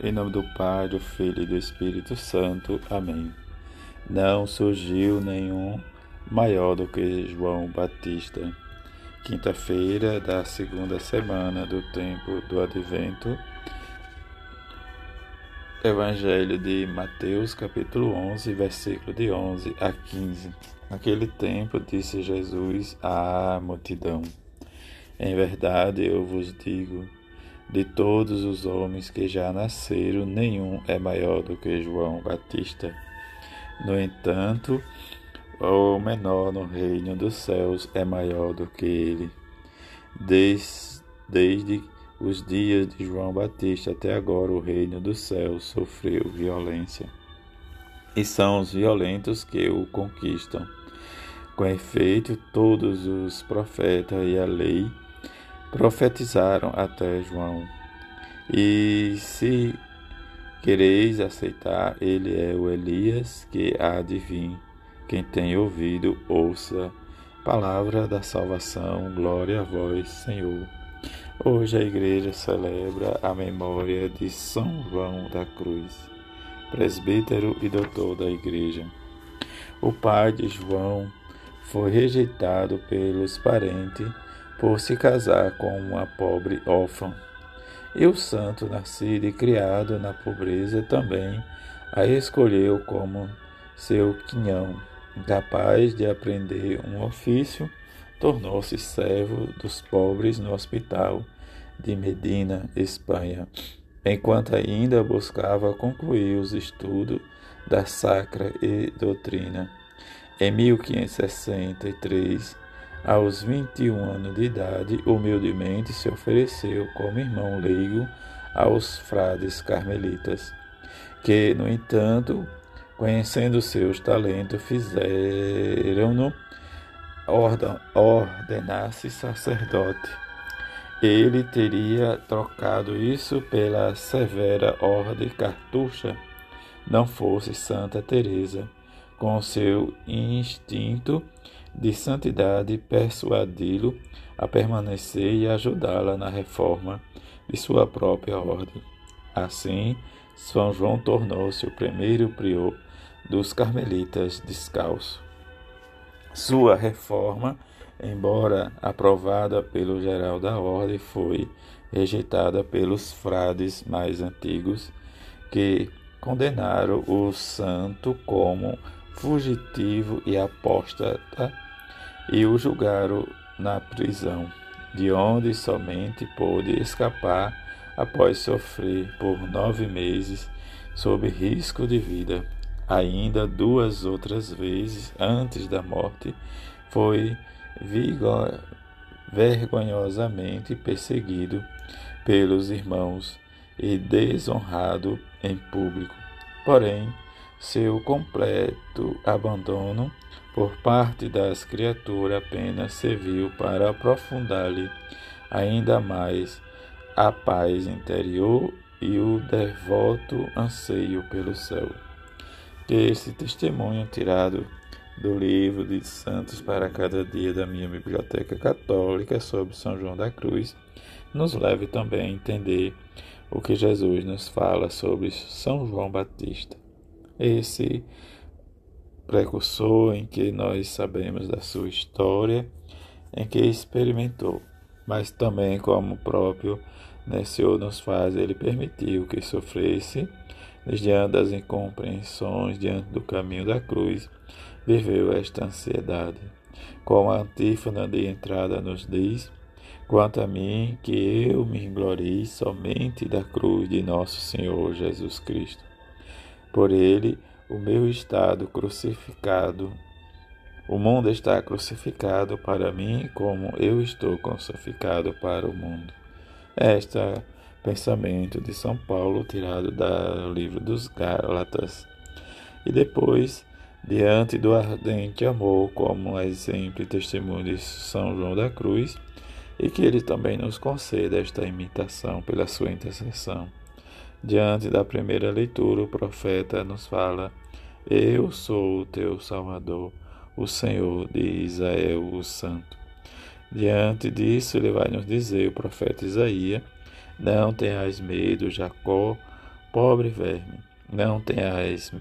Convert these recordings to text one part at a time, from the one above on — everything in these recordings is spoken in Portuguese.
Em nome do Pai, do Filho e do Espírito Santo. Amém. Não surgiu nenhum maior do que João Batista. Quinta-feira da segunda semana do tempo do Advento. Evangelho de Mateus, capítulo 11, versículo de 11 a 15. Naquele tempo disse Jesus à multidão: Em verdade eu vos digo, de todos os homens que já nasceram, nenhum é maior do que João Batista. No entanto, o menor no reino dos céus é maior do que ele. Desde, desde os dias de João Batista até agora, o reino dos céus sofreu violência. E são os violentos que o conquistam. Com efeito, todos os profetas e a lei profetizaram até João. E se quereis aceitar, ele é o Elias que há de vir. Quem tem ouvido, ouça. Palavra da salvação, glória a vós, Senhor. Hoje a igreja celebra a memória de São João da Cruz, presbítero e doutor da igreja. O pai de João foi rejeitado pelos parentes por se casar com uma pobre órfã. E o santo, nascido e criado na pobreza, também a escolheu como seu quinhão. Incapaz de aprender um ofício, tornou-se servo dos pobres no hospital de Medina, Espanha, enquanto ainda buscava concluir os estudos da Sacra e Doutrina. Em 1563, aos 21 anos de idade, humildemente se ofereceu como irmão leigo aos frades carmelitas, que, no entanto, conhecendo seus talentos, fizeram-no ordenar-se sacerdote. Ele teria trocado isso pela severa ordem cartucha, não fosse Santa Teresa, com seu instinto de santidade persuadi-lo a permanecer e ajudá-la na reforma de sua própria ordem. Assim, São João tornou-se o primeiro prior dos carmelitas descalço. Sua reforma, embora aprovada pelo geral da ordem, foi rejeitada pelos frades mais antigos, que condenaram o santo como fugitivo e apóstata e o julgaram na prisão, de onde somente pôde escapar após sofrer por nove meses sob risco de vida. Ainda duas outras vezes antes da morte foi vergonhosamente perseguido pelos irmãos e desonrado em público. Porém, seu completo abandono por parte das criaturas apenas serviu para aprofundar-lhe ainda mais a paz interior e o devoto anseio pelo céu. Que esse testemunho tirado do livro de Santos para cada dia da minha biblioteca católica sobre São João da Cruz nos leve também a entender o que Jesus nos fala sobre São João Batista esse precursor em que nós sabemos da sua história, em que experimentou, mas também como o próprio Senhor nos faz, ele permitiu que sofresse diante das incompreensões, diante do caminho da cruz, viveu esta ansiedade. Como a antífona de entrada nos diz, quanto a mim, que eu me glorie somente da cruz de nosso Senhor Jesus Cristo por ele, o meu estado crucificado. O mundo está crucificado para mim, como eu estou crucificado para o mundo. Este é pensamento de São Paulo, tirado do livro dos Gálatas. E depois, diante do ardente amor, como exemplo e testemunho de São João da Cruz, e que ele também nos conceda esta imitação pela sua intercessão. Diante da primeira leitura, o profeta nos fala: Eu sou o teu Salvador, o Senhor de Israel, o Santo. Diante disso, ele vai nos dizer, o profeta Isaías: Não tenhas medo, Jacó, Pobre verme, não tenhais,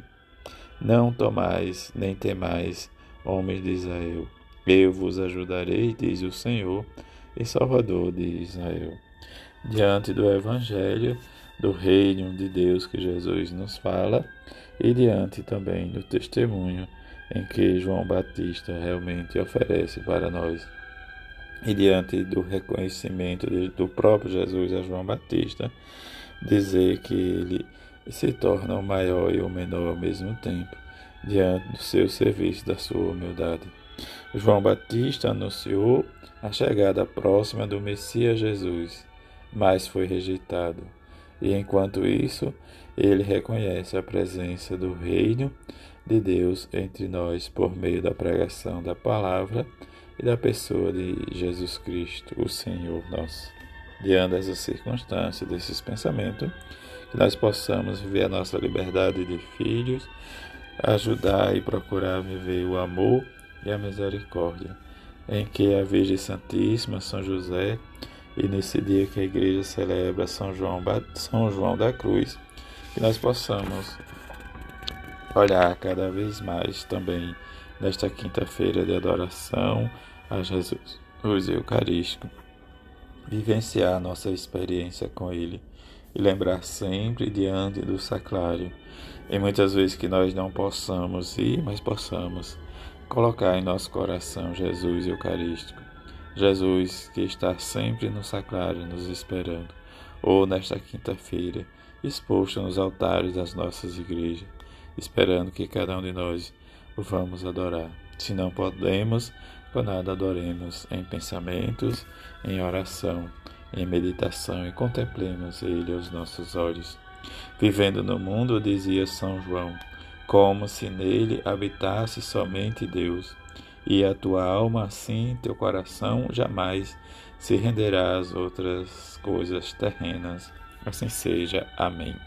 não tomais, nem temais, homens de Israel. Eu vos ajudarei, diz o Senhor e Salvador de Israel. Diante do Evangelho, do reino de Deus que Jesus nos fala, e diante também do testemunho em que João Batista realmente oferece para nós. E diante do reconhecimento do próprio Jesus a João Batista, dizer que ele se torna o maior e o menor ao mesmo tempo, diante do seu serviço, da sua humildade. João Batista anunciou a chegada próxima do Messias Jesus, mas foi rejeitado. E enquanto isso, ele reconhece a presença do reino de Deus entre nós por meio da pregação da palavra e da pessoa de Jesus Cristo, o Senhor nosso. Diante dessas circunstâncias, desses pensamentos, que nós possamos viver a nossa liberdade de filhos, ajudar e procurar viver o amor e a misericórdia, em que a Virgem Santíssima, São José, e nesse dia que a igreja celebra São João, São João da Cruz, que nós possamos olhar cada vez mais também nesta quinta-feira de adoração a Jesus, o Eucarístico, vivenciar nossa experiência com Ele e lembrar sempre diante do sacrário, e muitas vezes que nós não possamos ir, mas possamos colocar em nosso coração Jesus Eucarístico, Jesus que está sempre no sacrário nos esperando, ou nesta quinta-feira, exposto nos altares das nossas igrejas, esperando que cada um de nós o vamos adorar. Se não podemos, nada adoremos em pensamentos, em oração, em meditação e contemplemos Ele aos nossos olhos. Vivendo no mundo, dizia São João, como se nele habitasse somente Deus, e a tua alma assim, teu coração jamais se renderá às outras coisas terrenas. Assim seja. Amém.